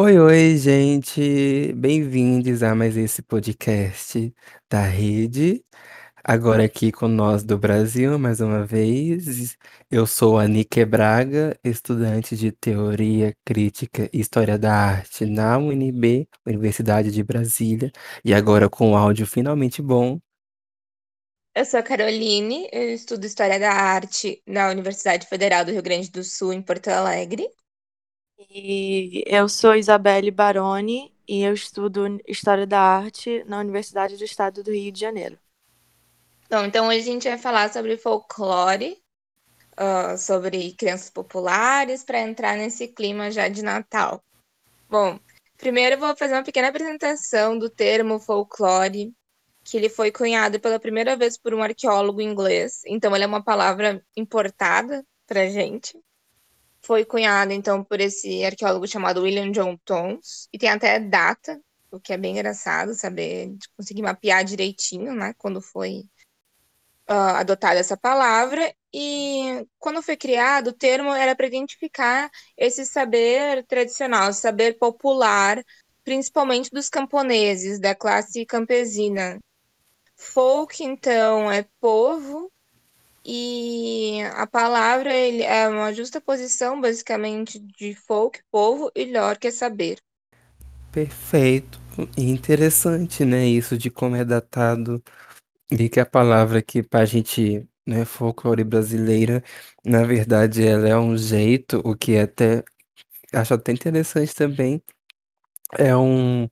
Oi, oi, gente! Bem-vindos a mais esse podcast da rede. Agora aqui com nós do Brasil, mais uma vez. Eu sou a Nike Braga, estudante de Teoria Crítica e História da Arte na UNB, Universidade de Brasília, e agora com áudio finalmente bom. Eu sou a Caroline, eu estudo História da Arte na Universidade Federal do Rio Grande do Sul, em Porto Alegre. E eu sou Isabelle Baroni e eu estudo História da Arte na Universidade do Estado do Rio de Janeiro. Bom, então hoje a gente vai falar sobre folclore, uh, sobre crianças populares, para entrar nesse clima já de Natal. Bom, primeiro eu vou fazer uma pequena apresentação do termo folclore, que ele foi cunhado pela primeira vez por um arqueólogo inglês, então ele é uma palavra importada para gente foi cunhado, então, por esse arqueólogo chamado William John Tons, e tem até data, o que é bem engraçado saber, conseguir mapear direitinho, né, quando foi uh, adotada essa palavra, e quando foi criado, o termo era para identificar esse saber tradicional, saber popular, principalmente dos camponeses, da classe campesina. Folk, então, é povo, e a palavra ele é uma justa posição, basicamente, de folk, povo, e lore, que é saber. Perfeito. Interessante, né? Isso de como é datado e que a palavra que pra gente, né, folclore brasileira, na verdade, ela é um jeito, o que é até acho até interessante também, é um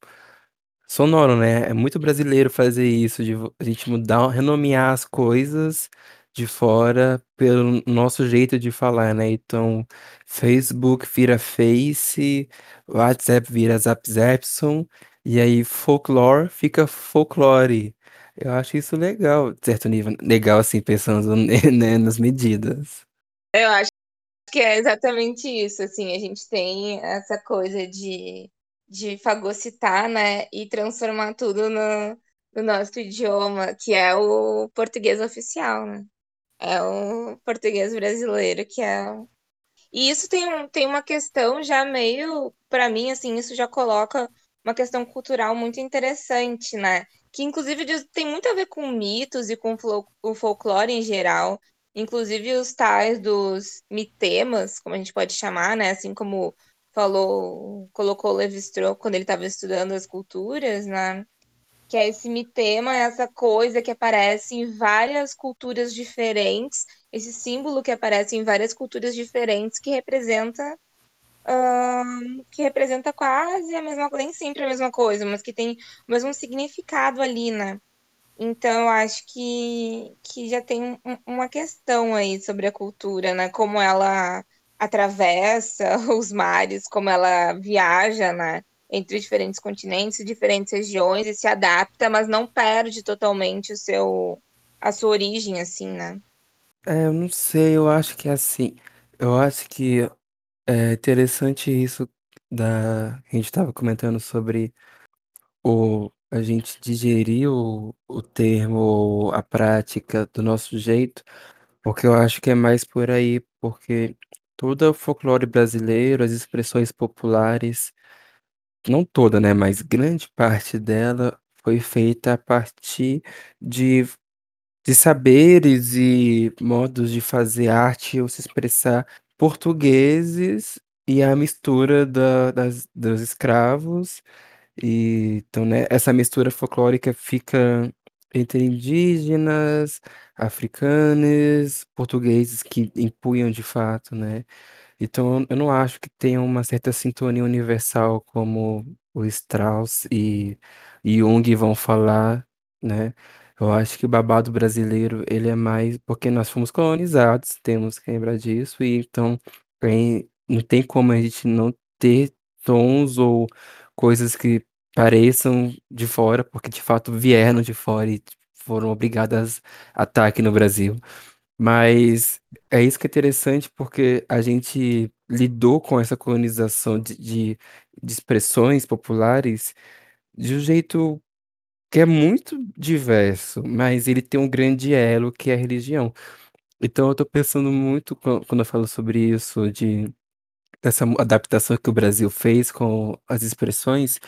sonoro, né? É muito brasileiro fazer isso, de a gente mudar, renomear as coisas de fora pelo nosso jeito de falar, né? Então, Facebook vira Face, WhatsApp vira Zap Zapson, e aí folklore fica folklore. Eu acho isso legal, de certo nível. Legal, assim, pensando, né, nas medidas. Eu acho que é exatamente isso, assim, a gente tem essa coisa de, de fagocitar, né, e transformar tudo no, no nosso idioma, que é o português oficial, né? É o português brasileiro, que é E isso tem, um- tem uma questão já meio, para mim, assim, isso já coloca uma questão cultural muito interessante, né? Que inclusive tem muito a ver com mitos e com o folclore em geral, inclusive os tais dos mitemas, como a gente pode chamar, né? Assim como falou, colocou Levi-Strauss quando ele estava estudando as culturas, né? Que é esse mitema, essa coisa que aparece em várias culturas diferentes, esse símbolo que aparece em várias culturas diferentes, que representa hum, que representa quase a mesma coisa, nem sempre a mesma coisa, mas que tem o mesmo significado ali, né? Então, eu acho que, que já tem um- uma questão aí sobre a cultura, né? Como ela atravessa os mares, como ela viaja, né? Entre diferentes continentes, diferentes regiões e se adapta, mas não perde totalmente o seu, a sua origem, assim, né? É, eu não sei, eu acho que é assim. Eu acho que é interessante isso da a gente estava comentando sobre o a gente digerir o, o termo, a prática do nosso jeito, porque eu acho que é mais por aí, porque todo o folclore brasileiro, as expressões populares, não toda, né, mas grande parte dela foi feita a partir de de saberes e modos de fazer arte ou se expressar portugueses e a mistura da, das, dos escravos. E, então, né, essa mistura folclórica fica entre indígenas, africanos, portugueses que impunham de fato, né? Então, eu não acho que tenha uma certa sintonia universal como o Strauss e Jung vão falar, né? Eu acho que o babado brasileiro, ele é mais porque nós fomos colonizados, temos que lembrar disso, e então não tem como a gente não ter tons ou coisas que pareçam de fora, porque de fato vieram de fora e foram obrigadas a estar aqui no Brasil. Mas é isso que é interessante porque a gente lidou com essa colonização de, de, de expressões populares de um jeito que é muito diverso, mas ele tem um grande elo que é a religião. Então eu tô pensando muito quan- quando eu falo sobre isso, de essa adaptação que o Brasil fez com as expressões,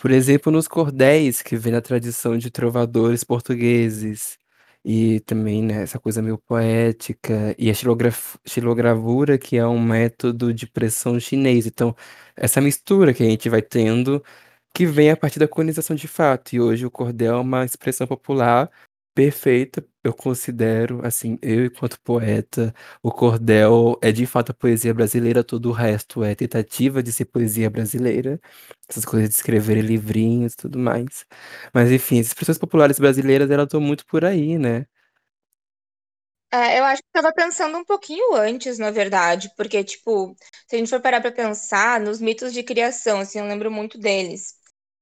por exemplo, nos cordéis, que vem da tradição de trovadores portugueses, e também, né, essa coisa meio poética, e a xilogravura, que é um método de pressão chinês. Então, essa mistura que a gente vai tendo, que vem a partir da colonização de fato, e hoje o cordel é uma expressão popular perfeita, eu considero, assim, eu enquanto poeta, o cordel é de fato a poesia brasileira, todo o resto é tentativa de ser poesia brasileira, essas coisas de escrever livrinhos e tudo mais. Mas enfim, as expressões populares brasileiras, elas estão muito por aí, né? É, eu acho que estava pensando um pouquinho antes, na verdade, porque, tipo, se a gente for parar para pensar nos mitos de criação, assim, eu lembro muito deles.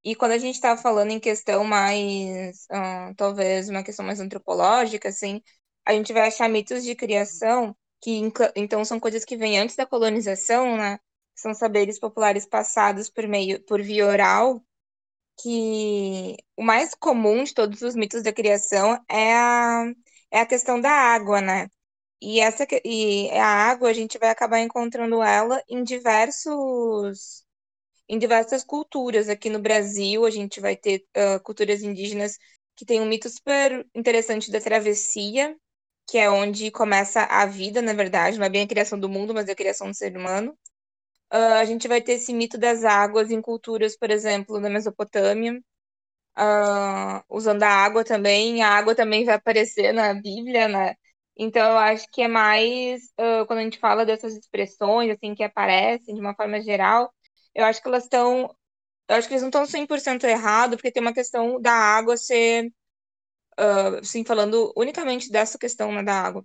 E quando a gente estava falando em questão mais, ah, talvez uma questão mais antropológica, assim, a gente vai achar mitos de criação que, então, são coisas que vêm antes da colonização, né? São saberes populares passados por meio, por via oral, que o mais comum de todos os mitos da criação é a, é a questão da água, né? E essa e a água a gente vai acabar encontrando ela em diversos em diversas culturas aqui no Brasil. A gente vai ter ah, culturas indígenas que tem um mito super interessante da travessia, que é onde começa a vida, na verdade, não é bem a criação do mundo, mas é a criação do ser humano. Ah, a gente vai ter esse mito das águas em culturas, por exemplo, da Mesopotâmia, ah, usando a água também. A água também vai aparecer na Bíblia, né? Então, eu acho que é mais ah, quando a gente fala dessas expressões, assim, que aparecem de uma forma geral, eu acho que elas estão. Eu acho que eles não estão 100% errado, porque tem uma questão da água ser, ah, assim, falando unicamente dessa questão, né, da água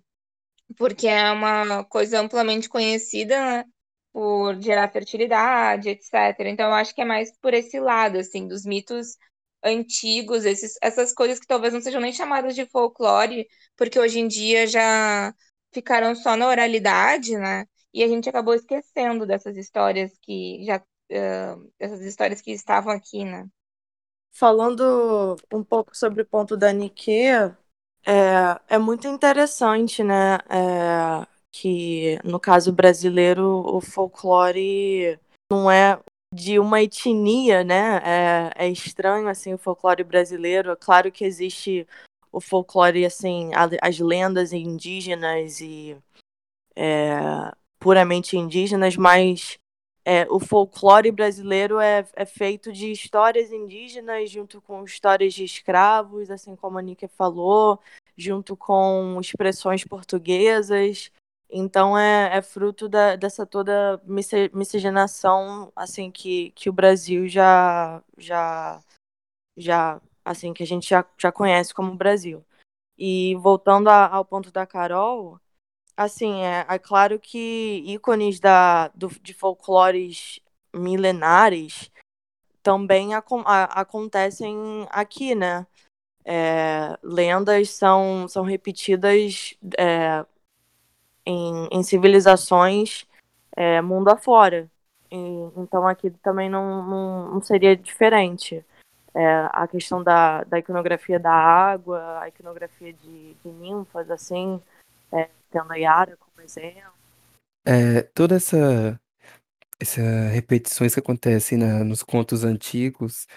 porque é uma coisa amplamente conhecida, né, por gerar fertilidade, etc. Então, eu acho que é mais por esse lado, assim, dos mitos antigos, esses, essas coisas que talvez não sejam nem chamadas de folclore, porque hoje em dia já ficaram só na oralidade, né? E a gente acabou esquecendo dessas histórias que já, eh, dessas histórias que estavam aqui, né? Falando um pouco sobre o ponto da Nikkei, é, é muito interessante, né? é, que no caso brasileiro o folclore não é de uma etnia, né? É, é estranho assim o folclore brasileiro. É claro que existe o folclore assim, as lendas indígenas e é, puramente indígenas, mas é, o folclore brasileiro é, é feito de histórias indígenas junto com histórias de escravos, assim como a Nika falou, junto com expressões portuguesas. Então é, é fruto da, dessa toda misci- miscigenação assim que, que o Brasil já já já assim que a gente já, já conhece como Brasil. E voltando a- ao ponto da Carol, Assim, é, é claro que ícones da, do, de folclores milenares também acon- a- acontecem aqui, né? É, lendas são, são repetidas é, em, em civilizações é, mundo afora. E, então aqui também não, não, não seria diferente. É, a questão da, da iconografia da água, a iconografia de, de ninfas, assim, é, tendo a Yara como exemplo. É, toda essa, essa repetições que acontecem na- nos contos antigos,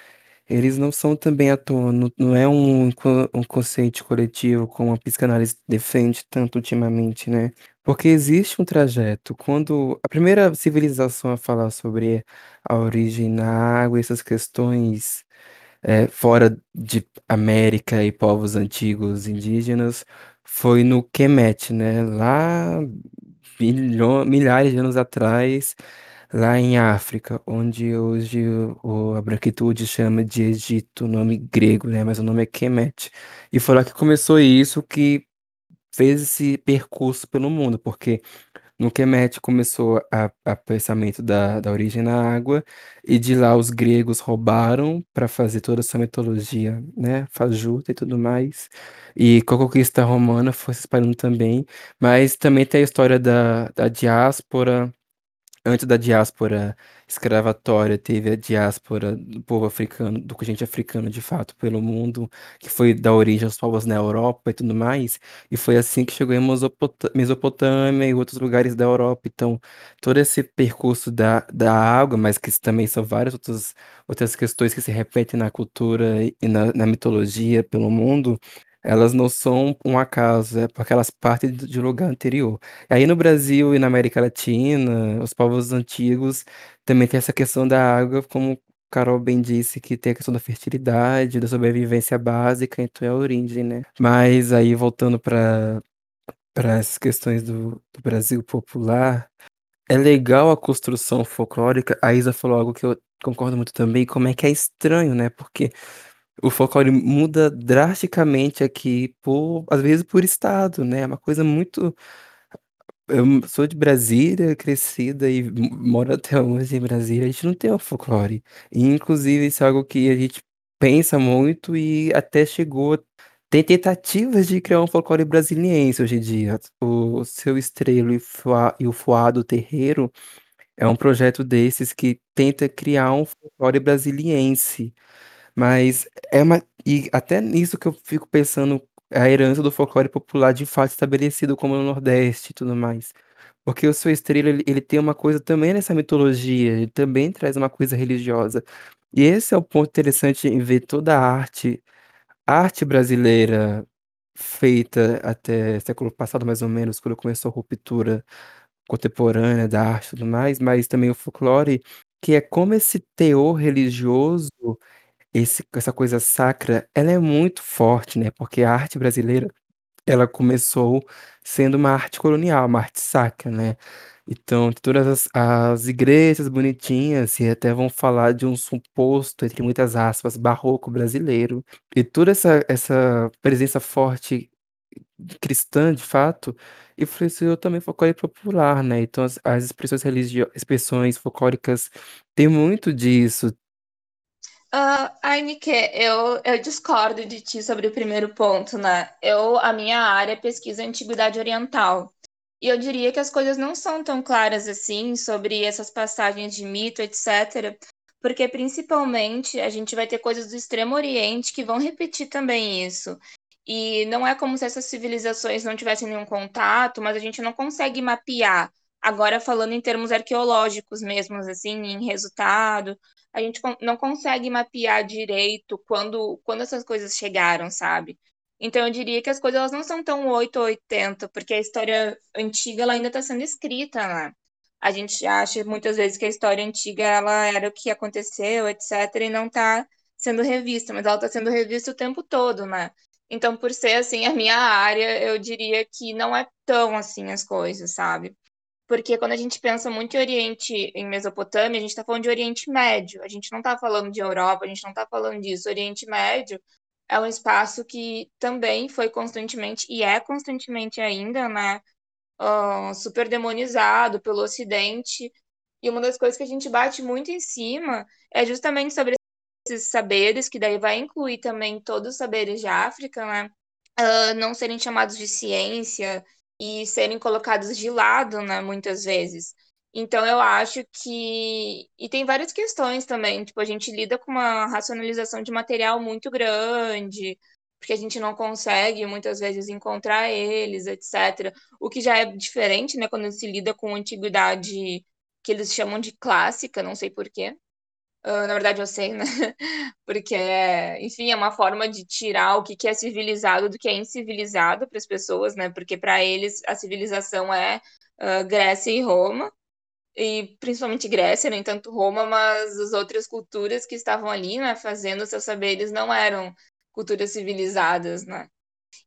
eles não são também à toa, não, não é um, um consciente coletivo como a psicanálise defende tanto ultimamente, né? Porque existe um trajeto. Quando a primeira civilização a falar sobre a origem na água, essas questões é, fora de América e povos antigos indígenas, foi no Kemet, né? Lá milho- milhares de anos atrás, lá em África, onde hoje o, a branquitude chama de Egito, nome grego, né? Mas o nome é Kemet. E foi lá que começou isso, que fez esse percurso pelo mundo, porque no Kemet começou a, a pensamento da, da origem na água, e de lá os gregos roubaram para fazer toda essa mitologia, né, fajuta e tudo mais. E com a conquista romana foi se espalhando também, mas também tem a história da, da diáspora antes da diáspora escravatória, teve a diáspora do povo africano, do gente africano de fato pelo mundo, que foi da origem aos povos na Europa e tudo mais, e foi assim que chegou em Mesopotâ- Mesopotâmia e outros lugares da Europa. Então, todo esse percurso da, da água, mas que também são várias outras, outras questões que se repetem na cultura e na, na mitologia pelo mundo. Elas não são um acaso, é porque elas partem de um lugar anterior. Aí no Brasil e na América Latina, os povos antigos também tem essa questão da água, como Carol bem disse, que tem a questão da fertilidade, da sobrevivência básica, então é a origem, né? Mas aí voltando para para essas questões do, do Brasil popular, é legal a construção folclórica. A Isa falou algo que eu concordo muito também, como é que é estranho, né? Porque o folclore muda drasticamente aqui, por, às vezes por estado, né? É uma coisa muito eu sou de Brasília, crescida e moro até hoje em Brasília. A gente não tem um folclore. E, inclusive, isso é algo que a gente pensa muito e até chegou. Tem tentativas de criar um folclore brasiliense hoje em dia. O Seu Estrelo e, e o Fuado Terreiro é um projeto desses que tenta criar um folclore brasiliense. Mas é uma. E até nisso que eu fico pensando, a herança do folclore popular de fato estabelecido como no Nordeste e tudo mais. Porque o Sua Estrela, ele, ele tem uma coisa também nessa mitologia, ele também traz uma coisa religiosa. E esse é o ponto interessante em ver toda a arte, arte brasileira feita até século passado, mais ou menos, quando começou a ruptura contemporânea da arte e tudo mais, mas também o folclore, que é como esse teor religioso esse essa coisa sacra, ela é muito forte, né, porque a arte brasileira, ela começou sendo uma arte colonial, uma arte sacra, né. Então todas as as igrejas bonitinhas e até vão falar de um suposto, entre muitas aspas, "barroco brasileiro", e toda essa essa presença forte cristã, de fato, influenciou também o folclore popular, né, então as as expressões religio expressões folclóricas têm muito disso. Ah, ai, Nick, eu, eu discordo de ti sobre o primeiro ponto, né? Eu, a minha área é pesquisa antiguidade oriental. E eu diria que as coisas não são tão claras assim sobre essas passagens de mito, etc. Porque principalmente a gente vai ter coisas do Extremo Oriente que vão repetir também isso. E não é como se essas civilizações não tivessem nenhum contato, mas a gente não consegue mapear. Agora falando em termos arqueológicos mesmo, assim, em resultado, a gente não consegue mapear direito quando, quando essas coisas chegaram, sabe? Então eu diria que as coisas elas não são tão 8 ou 80, porque a história antiga ela ainda está sendo escrita, né? A gente acha muitas vezes que a história antiga ela era o que aconteceu, etc, e não está sendo revista, mas ela está sendo revista o tempo todo, né? Então, por ser assim a minha área, eu diria que não é tão assim as coisas, sabe? Porque quando a gente pensa muito em Oriente, em Mesopotâmia, a gente está falando de Oriente Médio. A gente não está falando de Europa, a gente não está falando disso. Oriente Médio é um espaço que também foi constantemente, e é constantemente ainda, né, ah, super demonizado pelo Ocidente. E uma das coisas que a gente bate muito em cima é justamente sobre esses saberes, que daí vai incluir também todos os saberes de África, né? ah, não serem chamados de ciência e serem colocados de lado, né, muitas vezes. Então eu acho que e tem várias questões também, tipo, a gente lida com uma racionalização de material muito grande, porque a gente não consegue muitas vezes encontrar eles, etc. O que já é diferente, né, quando se lida com antiguidade que eles chamam de clássica, não sei por Ah, na verdade, eu sei, né? Porque, é, enfim, é uma forma de tirar o que que é civilizado do que é incivilizado para as pessoas, né? Porque para eles a civilização é ah, Grécia e Roma, e principalmente Grécia, nem tanto Roma, mas as outras culturas que estavam ali, né, fazendo seus saberes não eram culturas civilizadas, né?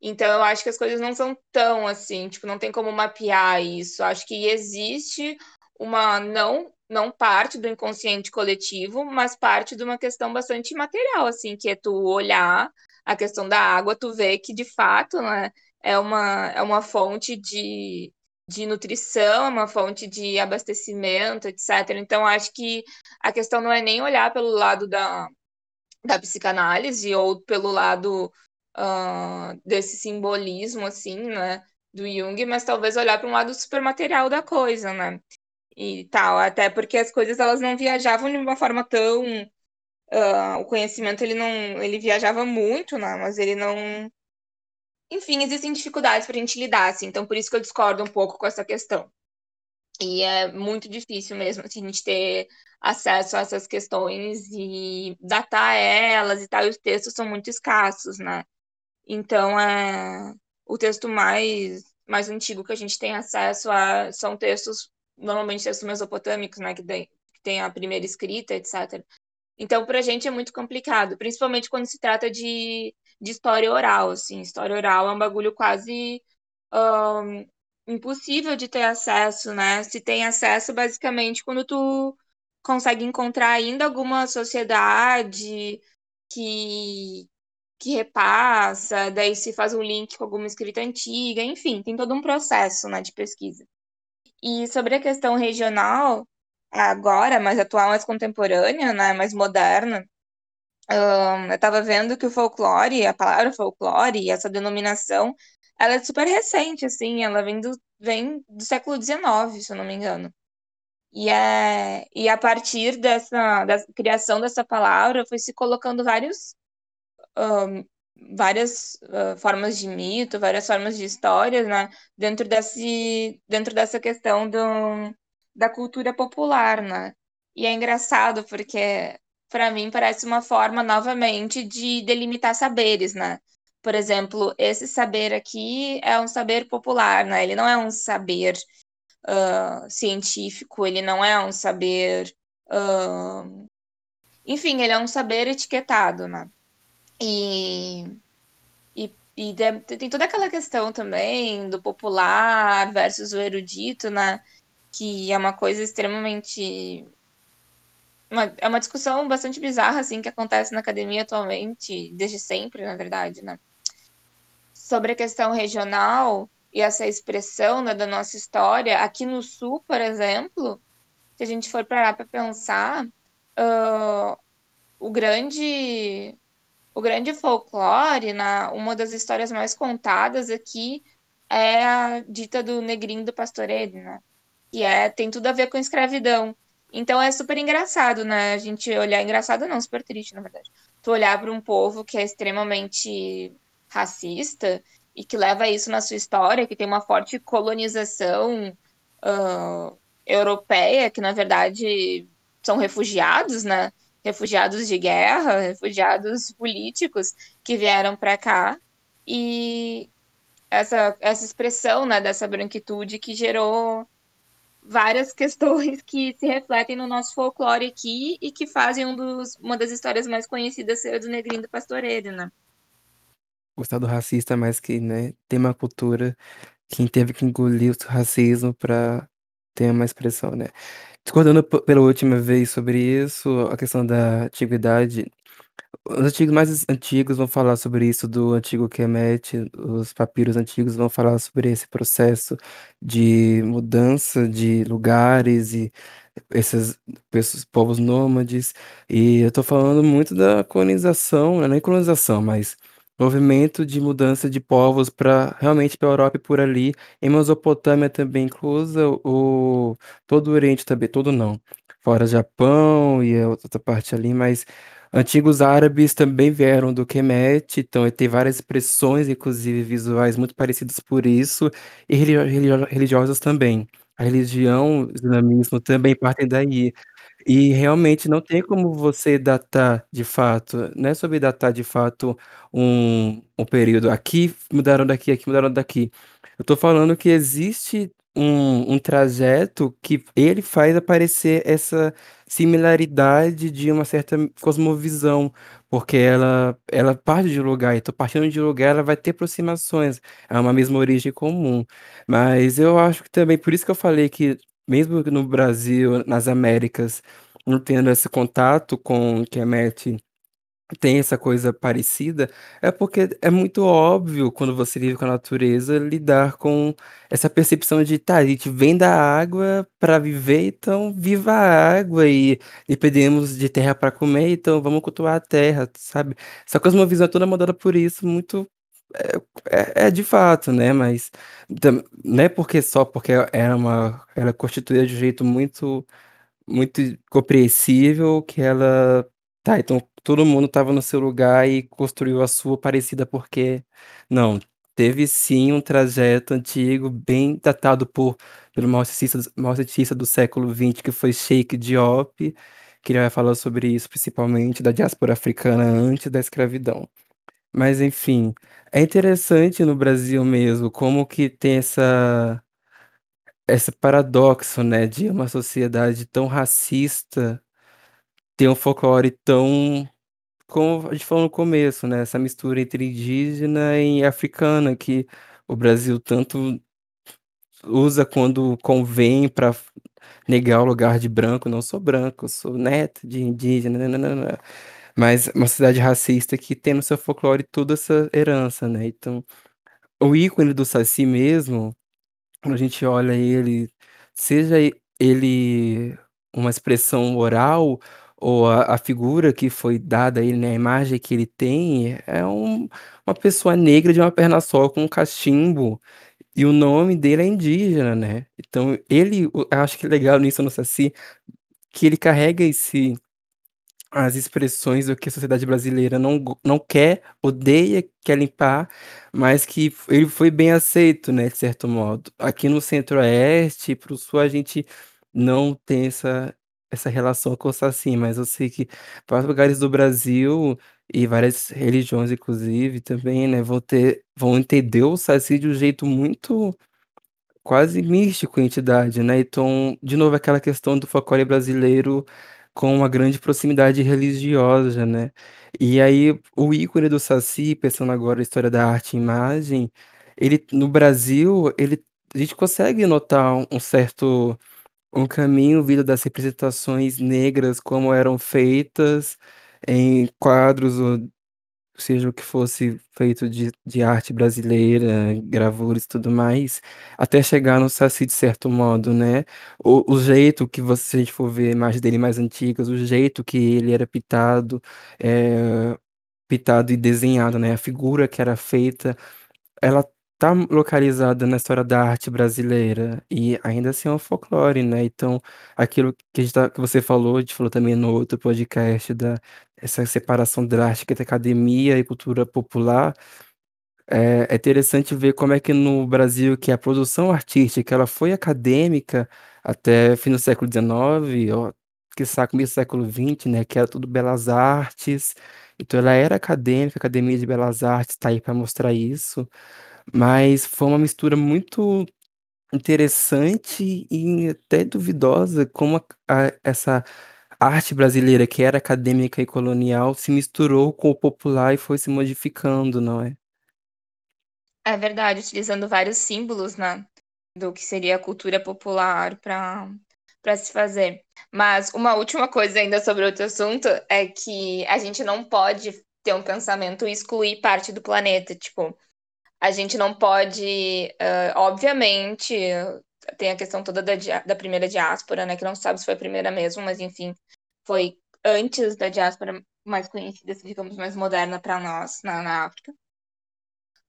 Então eu acho que as coisas não são tão assim, tipo, não tem como mapear isso. Acho que existe uma não não parte do inconsciente coletivo, mas parte de uma questão bastante material, assim, que é tu olhar a questão da água, tu vê que de fato, né, é uma é uma fonte de de nutrição, é uma fonte de abastecimento, etc. Então acho que a questão não é nem olhar pelo lado da da psicanálise ou pelo lado ah, desse simbolismo, assim, né, do Jung, mas talvez olhar para um lado super material da coisa, né? E tal, até porque as coisas elas não viajavam de uma forma tão uh, o conhecimento ele não ele viajava muito, né? Mas ele não enfim, existem dificuldades para a gente lidar, assim, então por isso que eu discordo um pouco com essa questão. E é muito difícil mesmo assim, a gente ter acesso a essas questões e datar elas e tal, e os textos são muito escassos, né? Então, é, o texto mais, mais antigo que a gente tem acesso a são textos, normalmente textos mesopotâmicos, né? Que tem, que tem a primeira escrita, etc. Então, para a gente é muito complicado, principalmente quando se trata de, de história oral, assim. História oral é um bagulho quase um, impossível de ter acesso, né? Se tem acesso, basicamente, quando tu consegue encontrar ainda alguma sociedade que, que repassa, daí se faz um link com alguma escrita antiga, enfim, tem todo um processo né, de pesquisa. E sobre a questão regional, agora, mais atual, mais contemporânea, né, mais moderna, um, eu estava vendo que o folclore, a palavra folclore, essa denominação, ela é super recente, assim, ela vem do, vem do século XIX, se eu não me engano. E, é, e a partir dessa, dessa criação dessa palavra foi se colocando vários, um, várias uh, formas de mito, várias formas de histórias, né, dentro, desse, dentro dessa questão do, da cultura popular, né? E é engraçado porque, para mim, parece uma forma, novamente, de delimitar saberes, né? Por exemplo, esse saber aqui é um saber popular, né? Ele não é um saber uh, científico, ele não é um saber. Uh, enfim, ele é um saber etiquetado, né? E, e, e tem toda aquela questão também do popular versus o erudito, né? Que é uma coisa extremamente. Uma, é uma discussão bastante bizarra, assim, que acontece na academia atualmente, desde sempre, na verdade, né? Sobre a questão regional, e essa expressão né, da nossa história, aqui no Sul, por exemplo, se a gente for parar para pensar, uh, o grande o grande folclore, na, uma das histórias mais contadas aqui é a dita do negrinho do pastoreiro, né? E é, tem tudo a ver com escravidão. Então é super engraçado, né? A gente olhar engraçado não, super triste, na verdade. Tu olhar para um povo que é extremamente racista e que leva isso na sua história, que tem uma forte colonização uh, europeia, que na verdade são refugiados, né? Refugiados de guerra, refugiados políticos que vieram para cá e essa, essa expressão né, dessa branquitude que gerou várias questões que se refletem no nosso folclore aqui e que fazem um dos, uma das histórias mais conhecidas ser a do Negrinho do Pastoreiro, né? gostar do racista, mas que, né, tem uma cultura que teve que engolir o racismo para ter uma expressão, né. Discordando pela última vez sobre isso, a questão da antiguidade, os antigos mais antigos vão falar sobre isso do antigo Kemet, os papiros antigos vão falar sobre esse processo de mudança de lugares e esses, esses povos nômades, e eu tô falando muito da colonização, não é nem colonização, mas movimento de mudança de povos para realmente para a Europa e por ali, em Mesopotâmia também inclusa o todo o Oriente também, todo não, fora Japão e a outra parte ali, mas antigos árabes também vieram do Kemet, então tem várias expressões, inclusive visuais, muito parecidas por isso, e religio religiosas também. A religião, o islamismo também partem daí. E realmente não tem como você datar de fato, não é sobre datar de fato um um período, aqui mudaram daqui, aqui mudaram daqui. Eu tô falando que existe um um trajeto que ele faz aparecer essa similaridade de uma certa cosmovisão, porque ela ela parte de lugar, então partindo de lugar ela vai ter aproximações, é uma mesma origem comum. Mas eu acho que também por isso que eu falei que mesmo no Brasil, nas Américas, não tendo esse contato com que a Kemet tem essa coisa parecida, é porque é muito óbvio quando você vive com a natureza lidar com essa percepção de tá, a gente vem da água para viver, então viva a água e dependemos de terra para comer, então vamos cultuar a terra, sabe? Essa uma visão toda mudada por isso, muito é, é de fato, né? Mas não é porque só porque era uma, ela é constituída de um jeito muito muito compreensível que ela. Tá, então todo mundo estava no seu lugar e construiu a sua parecida porque. Não, teve sim um trajeto antigo, bem datado por, pelo maior cientista, maior cientista do século XX, que foi Sheikh Diop, que ele vai falar sobre isso, principalmente da diáspora africana antes da escravidão. Mas, enfim, é interessante no Brasil mesmo como que tem essa esse paradoxo, né, de uma sociedade tão racista ter um folclore tão, como a gente falou no começo, né, essa mistura entre indígena e africana que o Brasil tanto usa quando convém para negar o lugar de branco. Não sou branco, sou neto de indígena, nananana. Mas uma sociedade racista que tem no seu folclore toda essa herança, né? Então, o ícone do Saci mesmo quando a gente olha ele, seja ele uma expressão oral ou a, a figura que foi dada a ele, né, a imagem que ele tem, é um- uma pessoa negra de uma perna só com um cachimbo. E o nome dele é indígena, né? Então, ele, acho que é legal nisso no Saci, que ele carrega esse as expressões do que a sociedade brasileira não, não quer, odeia, quer limpar, mas que ele foi bem aceito, né, de certo modo. Aqui no Centro-Oeste, para o Sul, a gente não tem essa, essa relação com o Saci, mas eu sei que vários lugares do Brasil e várias religiões, inclusive, também, né, vão ter, vão entender o Saci de um jeito muito Quase místico entidade, né, então, de novo, aquela questão do folclore brasileiro com uma grande proximidade religiosa, né. E aí, o ícone do Saci, pensando agora a história da arte e imagem, ele no Brasil, ele a gente consegue notar um um certo um caminho vindo das representações negras, como eram feitas em quadros Seja o que fosse feito de de arte brasileira, gravuras e tudo mais, até chegar no Saci de certo modo, né. O o jeito que você se a gente for ver imagens dele mais antigas, o jeito que ele era pintado, eh, pintado e desenhado, né, a figura que era feita, ela tá localizada na história da arte brasileira e ainda assim é um folclore, né, então aquilo que a gente tá que você falou, a gente falou também no outro podcast da essa separação drástica entre academia e cultura popular, é é interessante ver como é que no Brasil que a produção artística ela foi acadêmica até fim do século XIX, ó, quiçá começo do século XX, né, que era tudo belas artes, então ela era acadêmica, Academia de Belas Artes tá aí para mostrar isso, mas foi uma mistura muito interessante e até duvidosa como a a essa arte brasileira que era acadêmica e colonial se misturou com o popular e foi se modificando, não é? É verdade, utilizando vários símbolos, né, do que seria a cultura popular para para se fazer. Mas uma última coisa ainda sobre outro assunto é que a gente não pode ter um pensamento e excluir parte do planeta. Tipo, a gente não pode, uh, obviamente, tem a questão toda da, da primeira diáspora, né? Que não sabe se foi a primeira mesmo, mas enfim, foi antes da diáspora mais conhecida, digamos, mais moderna para nós na, na África.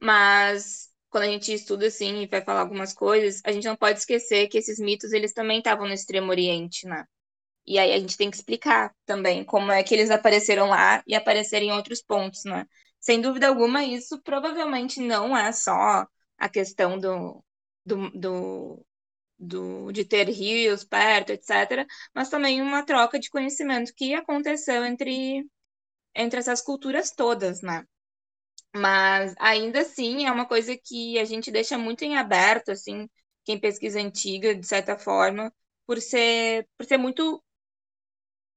Mas quando a gente estuda assim e vai falar algumas coisas, a gente não pode esquecer que esses mitos eles também estavam no Extremo Oriente, né? E aí a gente tem que explicar também como é que eles apareceram lá e apareceram em outros pontos, né? Sem dúvida alguma, isso provavelmente não é só a questão do, do, do, do de ter rios perto, etc., mas também uma troca de conhecimento que aconteceu entre, entre essas culturas todas, né? Mas ainda assim é uma coisa que a gente deixa muito em aberto, assim, quem pesquisa antiga, de certa forma, por ser, por ser muito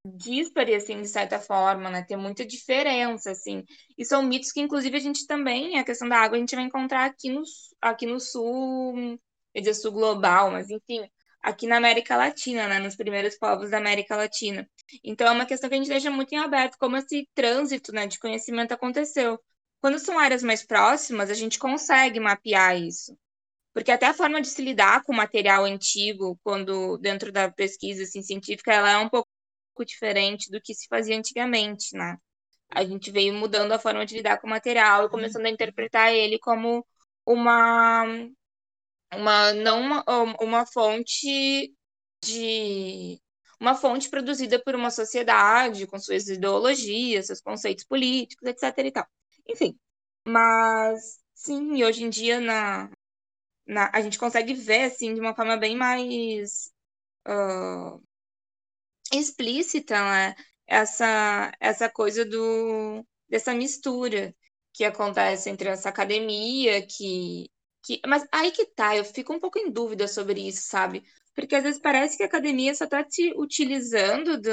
díspare, assim, de certa forma, né? Tem muita diferença, assim. E são mitos que, inclusive, a gente também, a questão da água, a gente vai encontrar aqui no, aqui no sul, quer dizer, sul global, mas enfim, aqui na América Latina, né? Nos primeiros povos da América Latina. Então é uma questão que a gente deixa muito em aberto, como esse trânsito, né, de conhecimento aconteceu. Quando são áreas mais próximas, a gente consegue mapear isso. Porque até a forma de se lidar com material antigo, quando dentro da pesquisa assim, científica, ela é um pouco diferente do que se fazia antigamente, né? A gente veio mudando a forma de lidar com o material e começando a interpretar ele como uma, uma não uma, uma fonte de uma fonte produzida por uma sociedade com suas ideologias, seus conceitos políticos, etc. E tal. Enfim, mas sim, hoje em dia na, na, a gente consegue ver assim de uma forma bem mais uh, explícita né? essa, essa coisa do, dessa mistura que acontece entre essa academia que, que. Mas aí que tá, eu fico um pouco em dúvida sobre isso, sabe? Porque às vezes parece que a academia só está te utilizando do,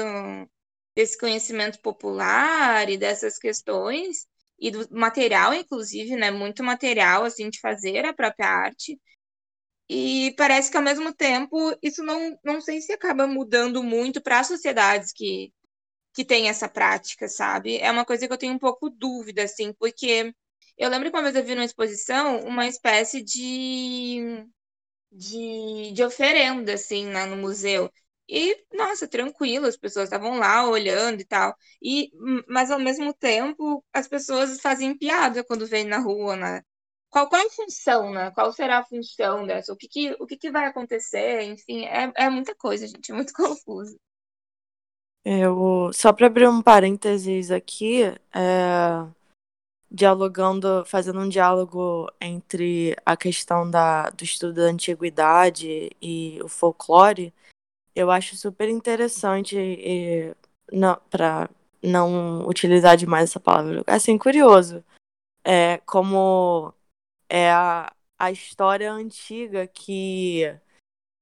desse conhecimento popular e dessas questões, e do material, inclusive, né? Muito material assim de fazer a própria arte. E parece que ao mesmo tempo isso não, não sei se acaba mudando muito para as sociedades que, que têm essa prática, sabe? É uma coisa que eu tenho um pouco dúvida, assim, porque eu lembro que uma vez eu vi numa exposição uma espécie de, de, de oferenda, assim, né, no museu. E, nossa, tranquilo, as pessoas estavam lá olhando e tal. E, mas ao mesmo tempo, as pessoas fazem piada quando vêm na rua, né? Qual, qual é a função, né? Qual será a função dessa? O que, que, o que, que vai acontecer? Enfim, é, é muita coisa, gente, é muito confuso. Eu, só para abrir um parênteses aqui, é, dialogando, fazendo um diálogo entre a questão da, do estudo da antiguidade e o folclore, eu acho super interessante e, não, para não utilizar demais essa palavra, assim, curioso, é como é a, a história antiga que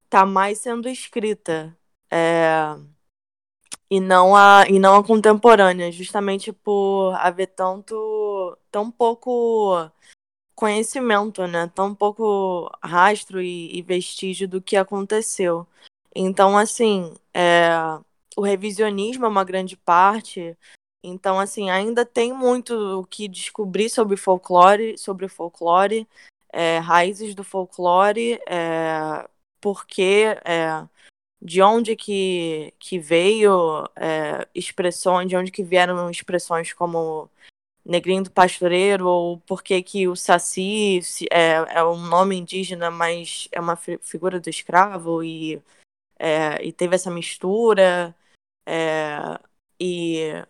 tá mais sendo escrita. É, e não a e não a contemporânea, justamente por haver tanto tão pouco conhecimento, né? Tão pouco rastro e, e vestígio do que aconteceu. Então, assim, é, o revisionismo é uma grande parte. Então, assim, ainda tem muito o que descobrir sobre folclore, sobre folclore, é, raízes do folclore, é, porque é, de onde que, que veio é, expressões, de onde que vieram expressões como negrinho do pastoreiro, ou por que que o saci é, é um nome indígena, mas é uma figura do escravo, e, é, e teve essa mistura, é, e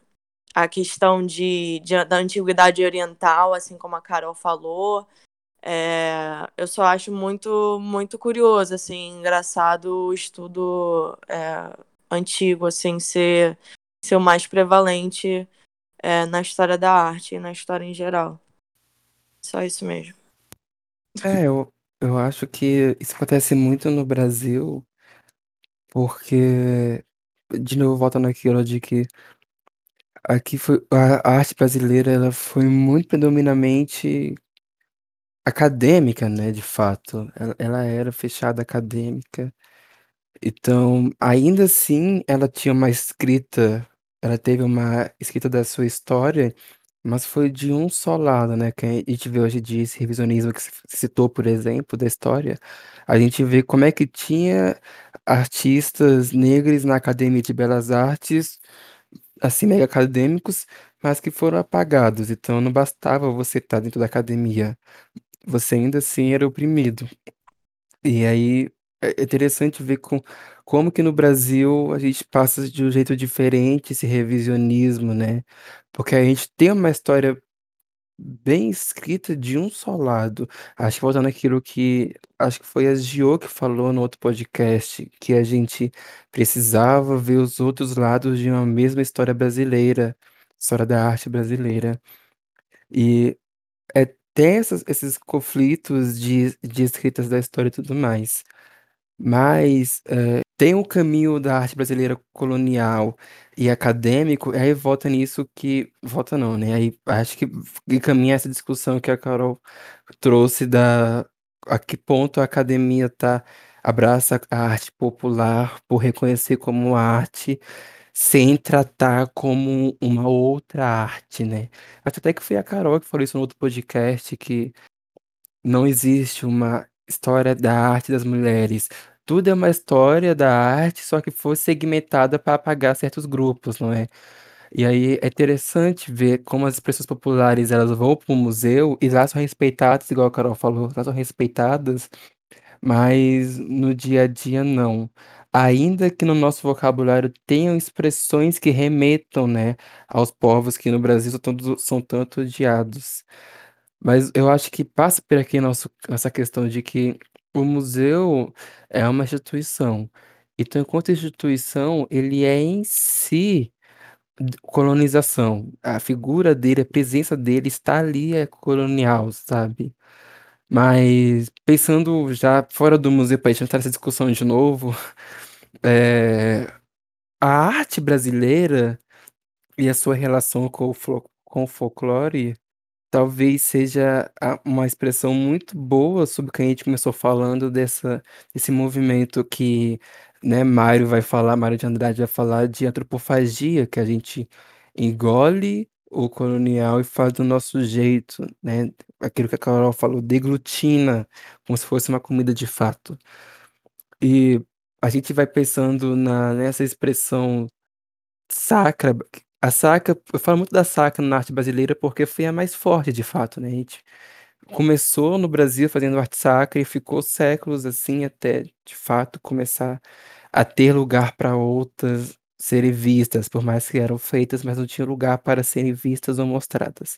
a questão de, de, da antiguidade oriental, assim como a Carol falou, é, eu só acho muito, muito curioso, assim, engraçado o estudo é, antigo, assim, ser, ser o mais prevalente é, na história da arte e na história em geral. Só isso mesmo. É, eu, eu acho que isso acontece muito no Brasil, porque, de novo, voltando naquilo de que aqui foi a arte brasileira, ela foi muito predominantemente acadêmica, né, de fato. Ela ela era fechada acadêmica. Então, ainda assim, ela tinha uma escrita ela teve uma escrita da sua história, mas foi de um só lado, né, que a gente vê hoje em esse revisionismo que você citou, por exemplo, da história, a gente vê como é que tinha artistas negros na Academia de Belas Artes, assim, mega acadêmicos, mas que foram apagados, então não bastava você estar dentro da academia, você ainda assim era oprimido. E aí é interessante ver com como que no Brasil a gente passa de um jeito diferente esse revisionismo, né, porque a gente tem uma história bem escrita de um só lado. Acho que voltando àquilo que acho que foi a Gio que falou no outro podcast, que a gente precisava ver os outros lados de uma mesma história brasileira, história da arte brasileira. E é, tem essas esses conflitos de de escritas da história e tudo mais. Mas, eh, tem o caminho da arte brasileira colonial e acadêmico, e aí volta nisso que volta não, né, aí acho que encaminha essa discussão que a Carol trouxe da a que ponto a academia tá abraça a arte popular por reconhecer como arte, sem tratar como uma outra arte, né. Acho até que foi a Carol que falou isso no outro podcast, que não existe uma história da arte das mulheres. Tudo é uma história da arte, só que foi segmentada para apagar certos grupos, não é? E aí é interessante ver como as expressões populares elas vão para o museu e lá são respeitadas, igual a Carol falou, lá são respeitadas, mas no dia a dia não. Ainda que no nosso vocabulário tenham expressões que remetam, né, aos povos que no Brasil são tanto, são tanto odiados. Mas eu acho que passa por aqui nosso, essa questão de que o museu é uma instituição. Então, enquanto instituição, ele é em si colonização. A figura dele, a presença dele está ali, é colonial, sabe? Mas pensando já fora do museu, para entrar nessa discussão de novo, é, a arte brasileira e a sua relação com o, com o folclore. Talvez seja uma expressão muito boa sobre o que a gente começou falando dessa desse movimento que, né, Mário vai falar Mário de Andrade vai falar de antropofagia, que a gente engole o colonial e faz do nosso jeito, né, aquilo que a Carol falou, deglutina, como se fosse uma comida de fato. E a gente vai pensando na nessa expressão Sacra, a sacra, eu falo muito da sacra na arte brasileira porque foi a mais forte de fato, né, a gente começou no Brasil fazendo arte sacra e ficou séculos assim até de fato começar a ter lugar para outras serem vistas, por mais que eram feitas, mas não tinha lugar para serem vistas ou mostradas.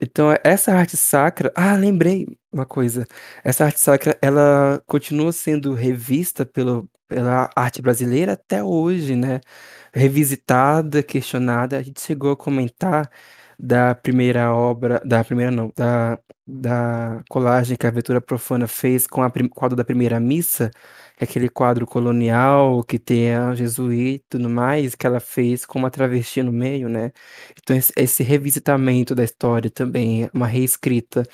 Então, essa arte sacra ah, lembrei uma coisa, essa arte sacra, ela continua sendo revista pelo pela arte brasileira até hoje, né, revisitada, questionada. A gente chegou a comentar da primeira obra da primeira não, da da colagem que a Aventura Profana fez com a prim quadro da primeira missa, aquele quadro colonial que tem a jesuíta e tudo mais, que ela fez com uma travesti no meio, né. Então esse esse revisitamento da história também, uma reescrita.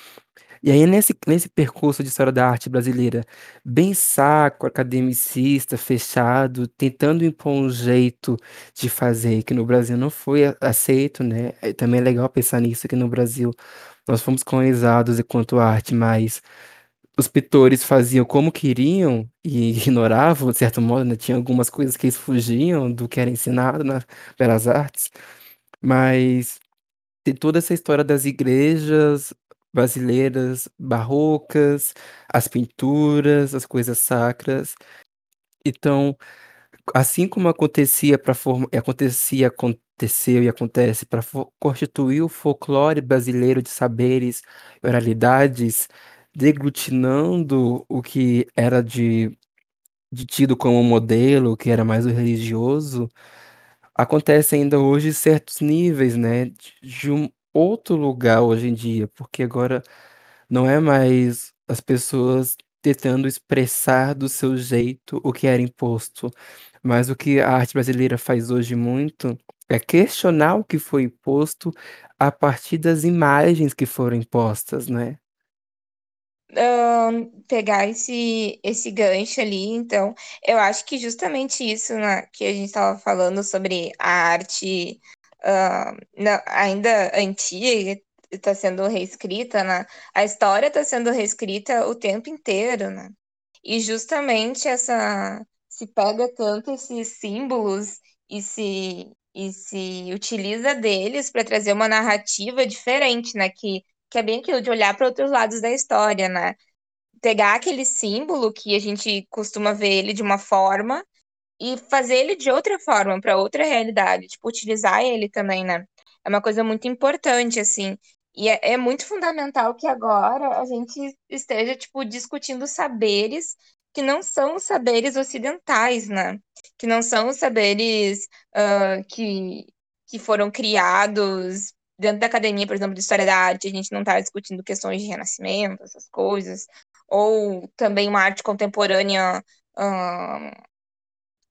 E aí nesse nesse percurso de história da arte brasileira, bem saco, academicista, fechado, tentando impor um jeito de fazer que no Brasil não foi aceito, né, também é legal pensar nisso, que no Brasil nós fomos colonizados enquanto arte, mas os pintores faziam como queriam e ignoravam, de certo modo, né, tinha algumas coisas que eles fugiam do que era ensinado nas belas artes, mas tem toda essa história das igrejas brasileiras barrocas, as pinturas, as coisas sacras. Então, assim como acontecia para forma acontecia, aconteceu e acontece para constituir o folclore brasileiro de saberes oralidades, deglutinando o que era de de tido como modelo, que era mais o religioso, Acontece ainda hoje certos níveis, né, de um outro lugar hoje em dia, porque agora não é mais as pessoas tentando expressar do seu jeito o que era imposto, mas o que a arte brasileira faz hoje muito é questionar o que foi imposto a partir das imagens que foram impostas, né. Hã, pegar esse esse gancho ali, então, eu acho que justamente isso, né, que a gente estava falando sobre a arte, na ainda antiga, está sendo reescrita, né, a história está sendo reescrita o tempo inteiro, né. E justamente essa se pega tanto esses símbolos e se e se utiliza deles para trazer uma narrativa diferente, né, que que é bem aquilo de olhar para outros lados da história, né. Pegar aquele símbolo que a gente costuma ver ele de uma forma e fazer ele de outra forma, para outra realidade, tipo, utilizar ele também, né. É uma coisa muito importante, assim, e é é muito fundamental que agora a gente esteja, tipo, discutindo saberes que não são os saberes ocidentais, né, que não são os saberes, hã, que que foram criados dentro da academia, por exemplo, de história da arte, a gente não tá discutindo questões de renascimento, essas coisas, ou também uma arte contemporânea, hã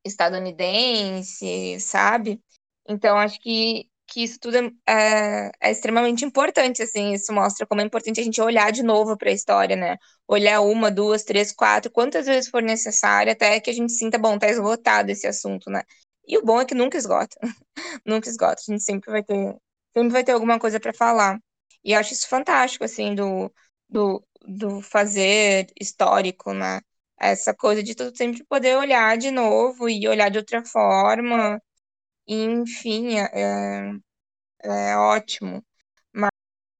Estadunidense, sabe. Então acho que que isso tudo é é extremamente importante, assim, isso mostra como é importante a gente olhar de novo para a história, né, olhar uma, 2, 3, 4, quantas vezes for necessário, até que a gente sinta: "Bom, tá esgotado esse assunto", né. E o bom é que nunca esgota, nunca esgota, a gente sempre vai ter sempre vai ter alguma coisa para falar. E acho isso fantástico, assim, do do do fazer histórico, né. Essa coisa de tu sempre poder olhar de novo e olhar de outra forma, enfim, é, é ótimo.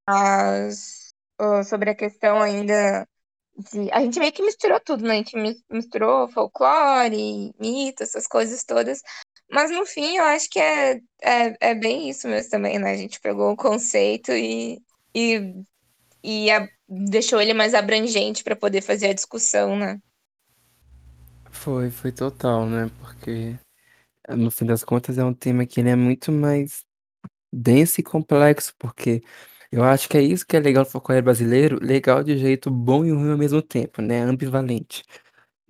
Mas sobre a questão ainda de. A gente meio que misturou tudo, né? A gente misturou folclore, mito, essas coisas todas. Mas no fim, eu acho que é, é, é bem isso mesmo também, né? A gente pegou o conceito e, e, e a, deixou ele mais abrangente para poder fazer a discussão, né? Foi, foi total, né? Porque no fim das contas é um tema que ele é muito mais denso e complexo, porque eu acho que é isso que é legal no folclore brasileiro, legal de jeito bom e ruim ao mesmo tempo, né? Ambivalente.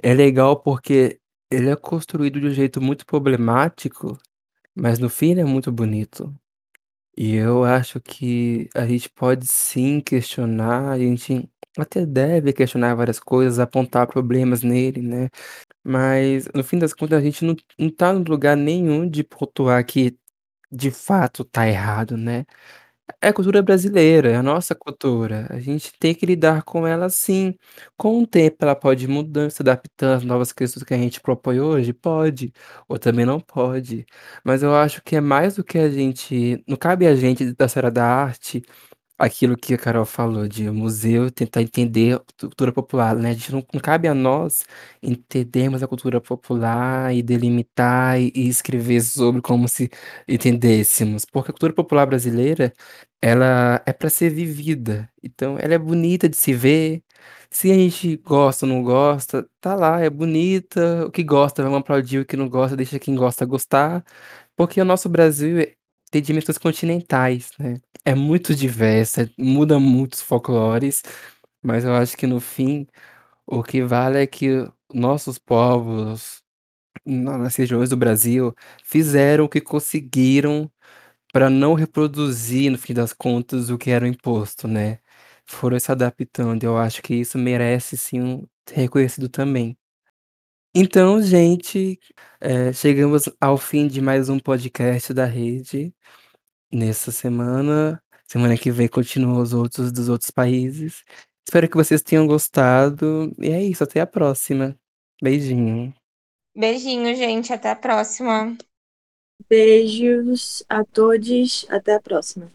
É legal porque ele é construído de um jeito muito problemático, mas no fim ele é muito bonito. E eu acho que a gente pode sim questionar, a gente até deve questionar várias coisas, apontar problemas nele, né? Mas no fim das contas a gente não, não tá no lugar nenhum de pontuar que de fato tá errado, né? É a cultura brasileira, é a nossa cultura. A gente tem que lidar com ela sim. Com o tempo ela pode ir mudando, se adaptando às novas questões que a gente propõe hoje? Pode, ou também não pode. Mas eu acho que é mais do que a gente. Não cabe a gente da esfera da arte aquilo que a Carol falou de museu tentar entender a cultura popular, né? A gente não, não cabe a nós entendermos a cultura popular e delimitar e, e escrever sobre como se entendêssemos, porque a cultura popular brasileira, ela é para ser vivida, então ela é bonita de se ver. Se a gente gosta ou não gosta, tá lá, é bonita. O que gosta, vamos aplaudir. O que não gosta, deixa quem gosta gostar. Porque o nosso Brasil é- tem dimensões continentais, né? É muito diversa, muda muitos folclores, mas eu acho que no fim o que vale é que nossos povos na- nas regiões do Brasil fizeram o que conseguiram para não reproduzir, no fim das contas, o que era imposto, né? Foram se adaptando. Eu acho que isso merece sim ser reconhecido também. Então, gente, eh, chegamos ao fim de mais um podcast da rede. Nessa semana. Semana que vem continua os outros dos outros países. Espero que vocês tenham gostado. E é isso, até a próxima. Beijinho. Beijinho, gente. Até a próxima. Beijos a todos. Até a próxima.